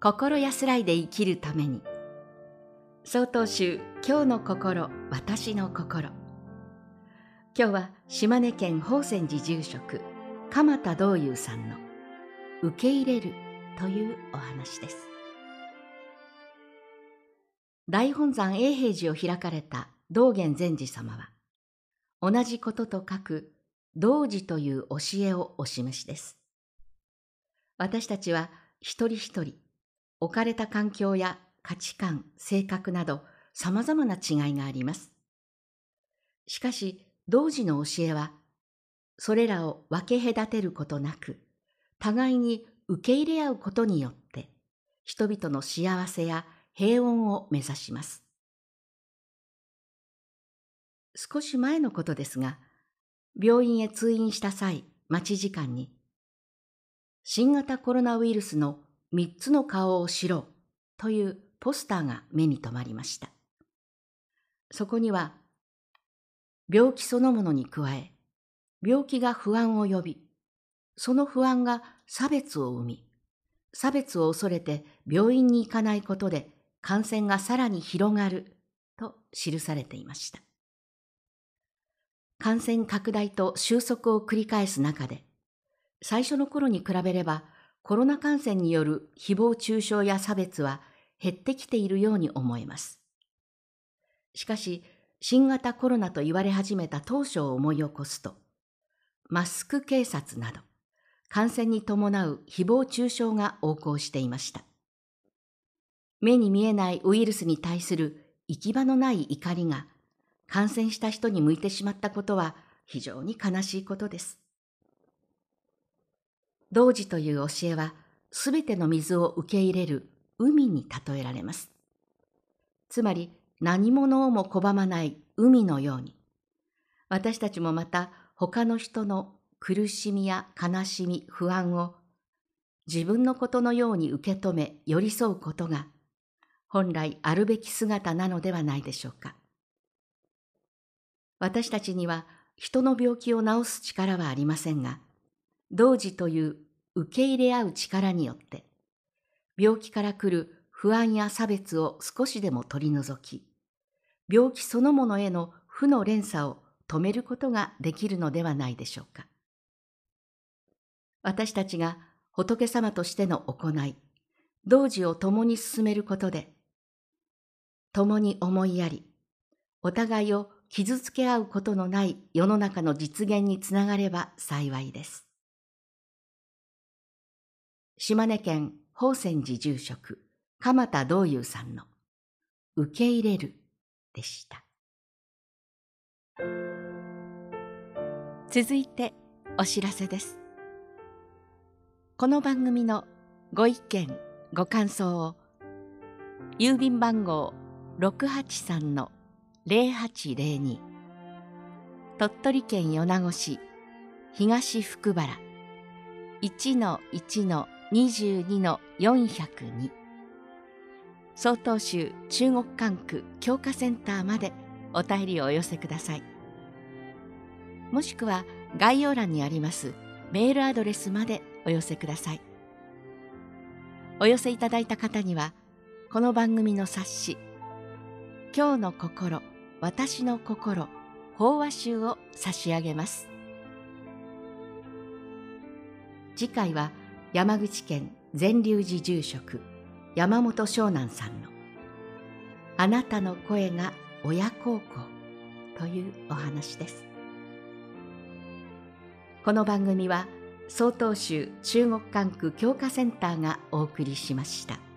心安らいで生きるために。曹洞宗今日の心私の心。今日は島根県宝泉寺住職鎌田道友さんの受け入れるというお話です。大本山永平寺を開かれた道元禅師様は同じことと書く道寺という教えをお示しです。私たちは一人一人置かれた環境や価値観、性格など様々な違いがあります。しかし、同時の教えは、それらを分け隔てることなく、互いに受け入れ合うことによって、人々の幸せや平穏を目指します。少し前のことですが、病院へ通院した際、待ち時間に、新型コロナウイルスの三つの顔を知ろうというポスターが目に留まりました。そこには、病気そのものに加え、病気が不安を呼び、その不安が差別を生み、差別を恐れて病院に行かないことで感染がさらに広がると記されていました。感染拡大と収束を繰り返す中で、最初の頃に比べればコロナ感染による誹謗中傷や差別は減ってきているように思えます。しかし、新型コロナと言われ始めた当初を思い起こすと、マスク警察など、感染に伴う誹謗中傷が横行していました。目に見えないウイルスに対する行き場のない怒りが感染した人に向いてしまったことは非常に悲しいことです。同時という教えは、すべての水を受け入れる海に例えられます。つまり、何者をも拒まない海のように、私たちもまた他の人の苦しみや悲しみ、不安を自分のことのように受け止め寄り添うことが本来あるべき姿なのではないでしょうか。私たちには人の病気を治す力はありませんが、同時という受け入れ合う力によって、病気から来る不安や差別を少しでも取り除き、病気そのものへの負の連鎖を止めることができるのではないでしょうか。私たちが仏様としての行い、同時を共に進めることで、共に思いやり、お互いを傷つけ合うことのない世の中の実現につながれば幸いです。島根県宝泉寺住職鎌田道友さんの受け入れるでした。続いてお知らせです。この番組のご意見、ご感想を郵便番号683-0802鳥取県米子市東福原1-1の22の402曹洞宗中国管区教化センターまでお便りをお寄せください。もしくは概要欄にありますメールアドレスまでお寄せください。お寄せいただいた方にはこの番組の冊子「今日の心私の心法話集」を差し上げます。次回は「山口県善隆寺住職山本湘南さんの「あなたの声が親孝行」というお話ですこの番組は曹洞宗中国管区教化センターがお送りしました。